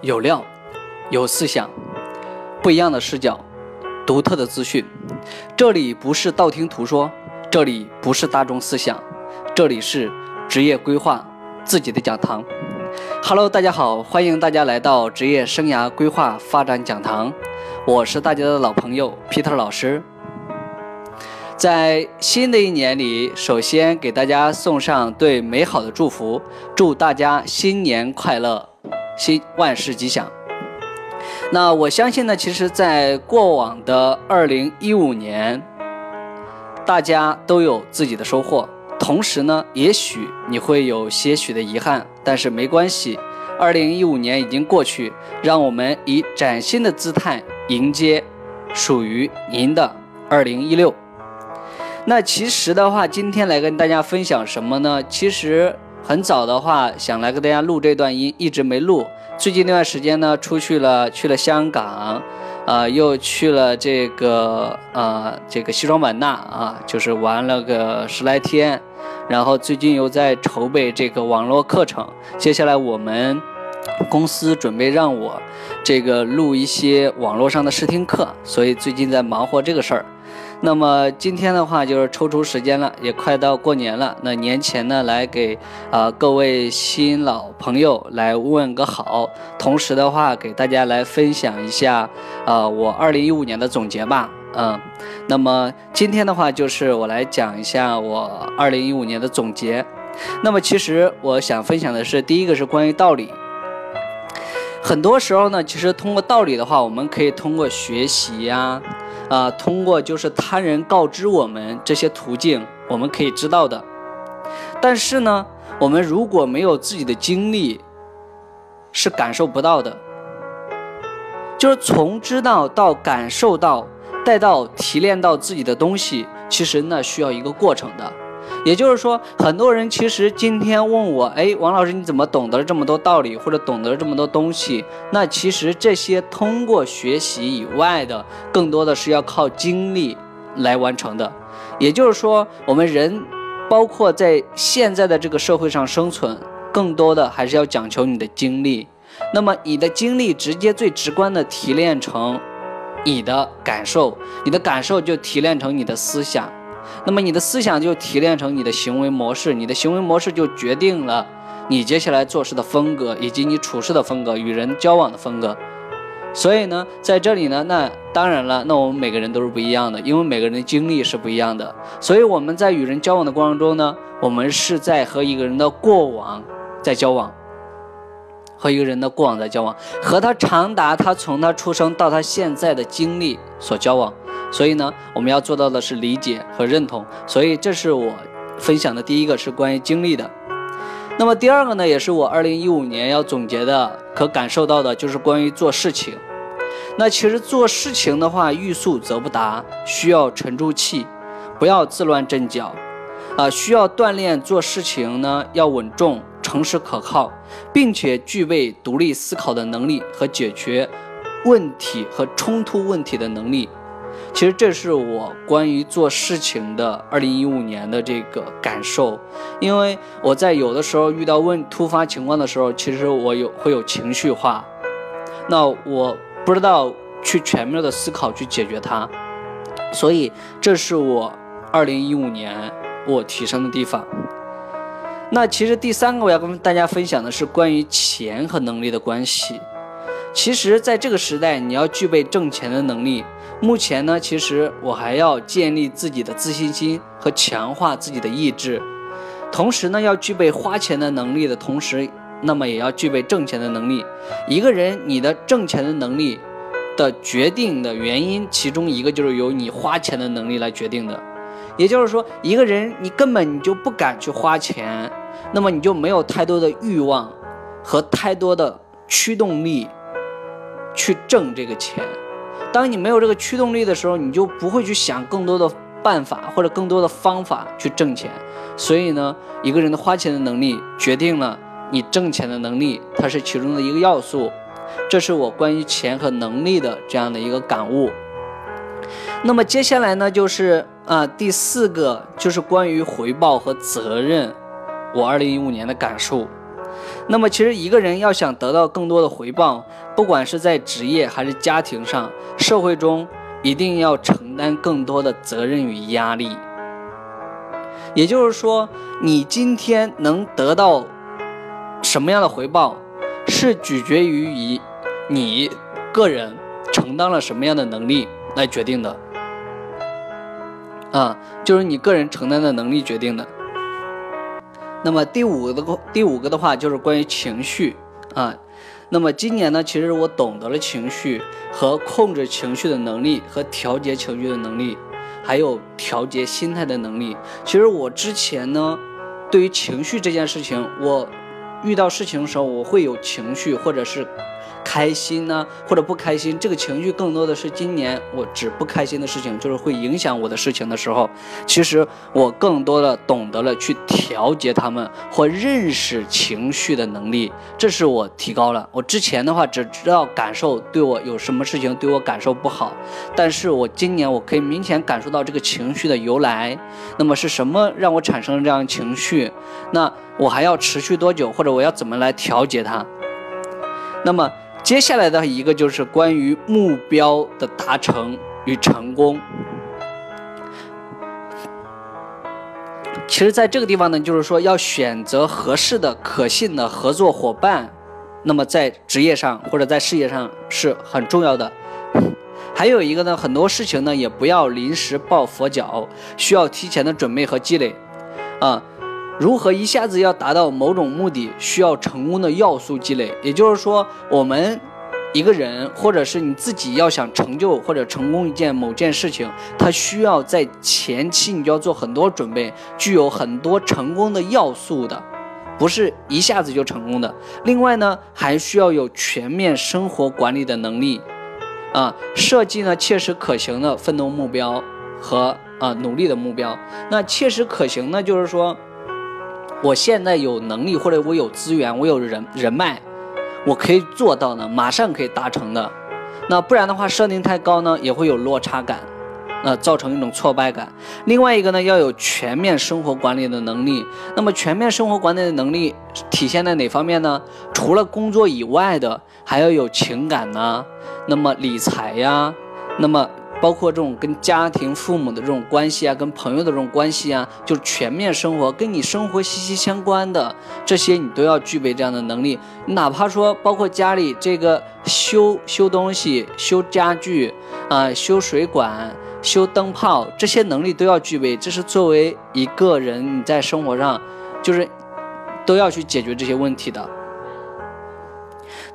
有料，有思想，不一样的视角，独特的资讯。这里不是道听途说，这里不是大众思想，这里是职业规划自己的讲堂。Hello，大家好，欢迎大家来到职业生涯规划发展讲堂，我是大家的老朋友 Peter 老师。在新的一年里，首先给大家送上对美好的祝福，祝大家新年快乐，新万事吉祥。那我相信呢，其实，在过往的二零一五年，大家都有自己的收获，同时呢，也许你会有些许的遗憾，但是没关系，二零一五年已经过去，让我们以崭新的姿态迎接属于您的二零一六。那其实的话，今天来跟大家分享什么呢？其实很早的话，想来跟大家录这段音，一直没录。最近那段时间呢，出去了，去了香港，啊，又去了这个呃这个西双版纳啊，就是玩了个十来天。然后最近又在筹备这个网络课程，接下来我们公司准备让我这个录一些网络上的试听课，所以最近在忙活这个事儿。那么今天的话，就是抽出时间了，也快到过年了。那年前呢，来给啊各位新老朋友来问个好，同时的话，给大家来分享一下啊我二零一五年的总结吧。嗯，那么今天的话，就是我来讲一下我二零一五年的总结。那么其实我想分享的是，第一个是关于道理。很多时候呢，其实通过道理的话，我们可以通过学习呀。啊通过就是他人告知我们这些途径，我们可以知道的。但是呢，我们如果没有自己的经历，是感受不到的。就是从知道到感受到，再到提炼到自己的东西，其实那需要一个过程的。也就是说，很多人其实今天问我，哎，王老师你怎么懂得这么多道理，或者懂得这么多东西？那其实这些通过学习以外的，更多的是要靠经历来完成的。也就是说，我们人，包括在现在的这个社会上生存，更多的还是要讲求你的经历。那么你的经历直接最直观的提炼成你的感受，你的感受就提炼成你的思想。那么你的思想就提炼成你的行为模式，你的行为模式就决定了你接下来做事的风格，以及你处事的风格，与人交往的风格。所以呢，在这里呢，那当然了，那我们每个人都是不一样的，因为每个人的经历是不一样的。所以我们在与人交往的过程中呢，我们是在和一个人的过往在交往，和一个人的过往在交往，和他长达他从他出生到他现在的经历所交往。所以呢，我们要做到的是理解和认同。所以这是我分享的第一个，是关于经历的。那么第二个呢，也是我二零一五年要总结的，可感受到的就是关于做事情。那其实做事情的话，欲速则不达，需要沉住气，不要自乱阵脚，啊，需要锻炼做事情呢，要稳重、诚实、可靠，并且具备独立思考的能力和解决问题和冲突问题的能力。其实这是我关于做事情的二零一五年的这个感受，因为我在有的时候遇到问突发情况的时候，其实我有会有情绪化，那我不知道去全面的思考去解决它，所以这是我二零一五年我提升的地方。那其实第三个我要跟大家分享的是关于钱和能力的关系。其实在这个时代，你要具备挣钱的能力。目前呢，其实我还要建立自己的自信心和强化自己的意志，同时呢，要具备花钱的能力的同时，那么也要具备挣钱的能力。一个人你的挣钱的能力的决定的原因，其中一个就是由你花钱的能力来决定的。也就是说，一个人你根本你就不敢去花钱，那么你就没有太多的欲望和太多的驱动力去挣这个钱。当你没有这个驱动力的时候，你就不会去想更多的办法或者更多的方法去挣钱。所以呢，一个人的花钱的能力决定了你挣钱的能力，它是其中的一个要素。这是我关于钱和能力的这样的一个感悟。那么接下来呢，就是啊第四个就是关于回报和责任，我二零一五年的感受。那么，其实一个人要想得到更多的回报，不管是在职业还是家庭上，社会中一定要承担更多的责任与压力。也就是说，你今天能得到什么样的回报，是取决于于你个人承担了什么样的能力来决定的。啊，就是你个人承担的能力决定的。那么第五个的第五个的话就是关于情绪啊。那么今年呢，其实我懂得了情绪和控制情绪的能力和调节情绪的能力。还有调节心态的能力。其实我之前呢，对于情绪这件事情，我遇到事情的时候，我会有情绪，或者是。开心呢，或者不开心，这个情绪更多的是今年我只不开心的事情，就是会影响我的事情的时候，其实我更多的懂得了去调节他们或认识情绪的能力，这是我提高了。我之前的话只知道感受对我有什么事情对我感受不好，但是我今年我可以明显感受到这个情绪的由来，那么是什么让我产生了这样情绪？那我还要持续多久，或者我要怎么来调节它？那么。接下来的一个就是关于目标的达成与成功。其实，在这个地方呢，就是说要选择合适的、可信的合作伙伴，那么在职业上或者在事业上是很重要的。还有一个呢，很多事情呢，也不要临时抱佛脚，需要提前的准备和积累，啊。如何一下子要达到某种目的，需要成功的要素积累。也就是说，我们一个人或者是你自己要想成就或者成功一件某件事情，它需要在前期你就要做很多准备，具有很多成功的要素的，不是一下子就成功的。另外呢，还需要有全面生活管理的能力，啊，设计呢切实可行的奋斗目标和啊努力的目标。那切实可行呢，就是说。我现在有能力，或者我有资源，我有人人脉，我可以做到呢，马上可以达成的。那不然的话，设定太高呢，也会有落差感，那造成一种挫败感。另外一个呢，要有全面生活管理的能力。那么全面生活管理的能力体现在哪方面呢？除了工作以外的，还要有情感呐，那么理财呀，那么。包括这种跟家庭、父母的这种关系啊，跟朋友的这种关系啊，就是全面生活，跟你生活息息相关的这些，你都要具备这样的能力。你哪怕说，包括家里这个修修东西、修家具啊、修水管、修灯泡，这些能力都要具备。这是作为一个人你在生活上，就是都要去解决这些问题的。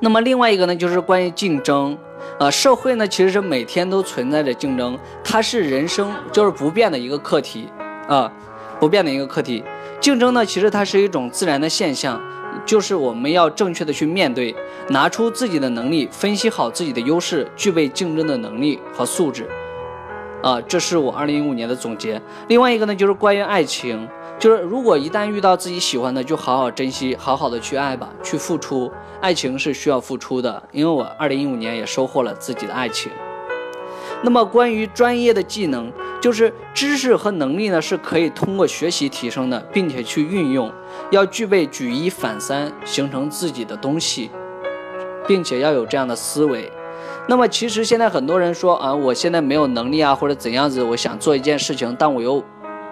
那么另外一个呢，就是关于竞争。啊，社会呢其实是每天都存在着竞争，它是人生就是不变的一个课题啊，不变的一个课题。竞争呢其实它是一种自然的现象，就是我们要正确的去面对，拿出自己的能力，分析好自己的优势，具备竞争的能力和素质。啊，这是我二零一五年的总结。另外一个呢就是关于爱情。就是如果一旦遇到自己喜欢的，就好好珍惜，好好的去爱吧，去付出。爱情是需要付出的，因为我二零一五年也收获了自己的爱情。那么关于专业的技能，就是知识和能力呢，是可以通过学习提升的，并且去运用，要具备举一反三，形成自己的东西，并且要有这样的思维。那么其实现在很多人说啊，我现在没有能力啊，或者怎样子，我想做一件事情，但我又。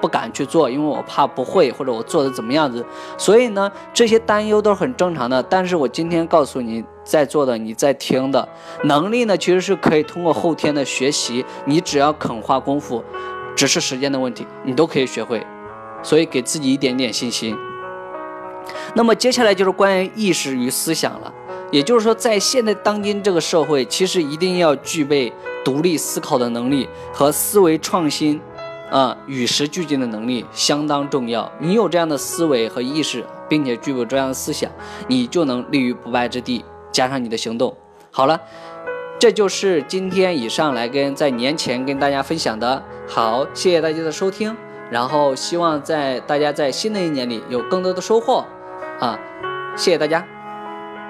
不敢去做，因为我怕不会，或者我做的怎么样子，所以呢，这些担忧都是很正常的。但是我今天告诉你，在座的你在听的能力呢，其实是可以通过后天的学习，你只要肯花功夫，只是时间的问题，你都可以学会。所以给自己一点点信心。那么接下来就是关于意识与思想了，也就是说，在现在当今这个社会，其实一定要具备独立思考的能力和思维创新。啊，与时俱进的能力相当重要。你有这样的思维和意识，并且具备这样的思想，你就能立于不败之地。加上你的行动，好了，这就是今天以上来跟在年前跟大家分享的。好，谢谢大家的收听，然后希望在大家在新的一年里有更多的收获。啊，谢谢大家。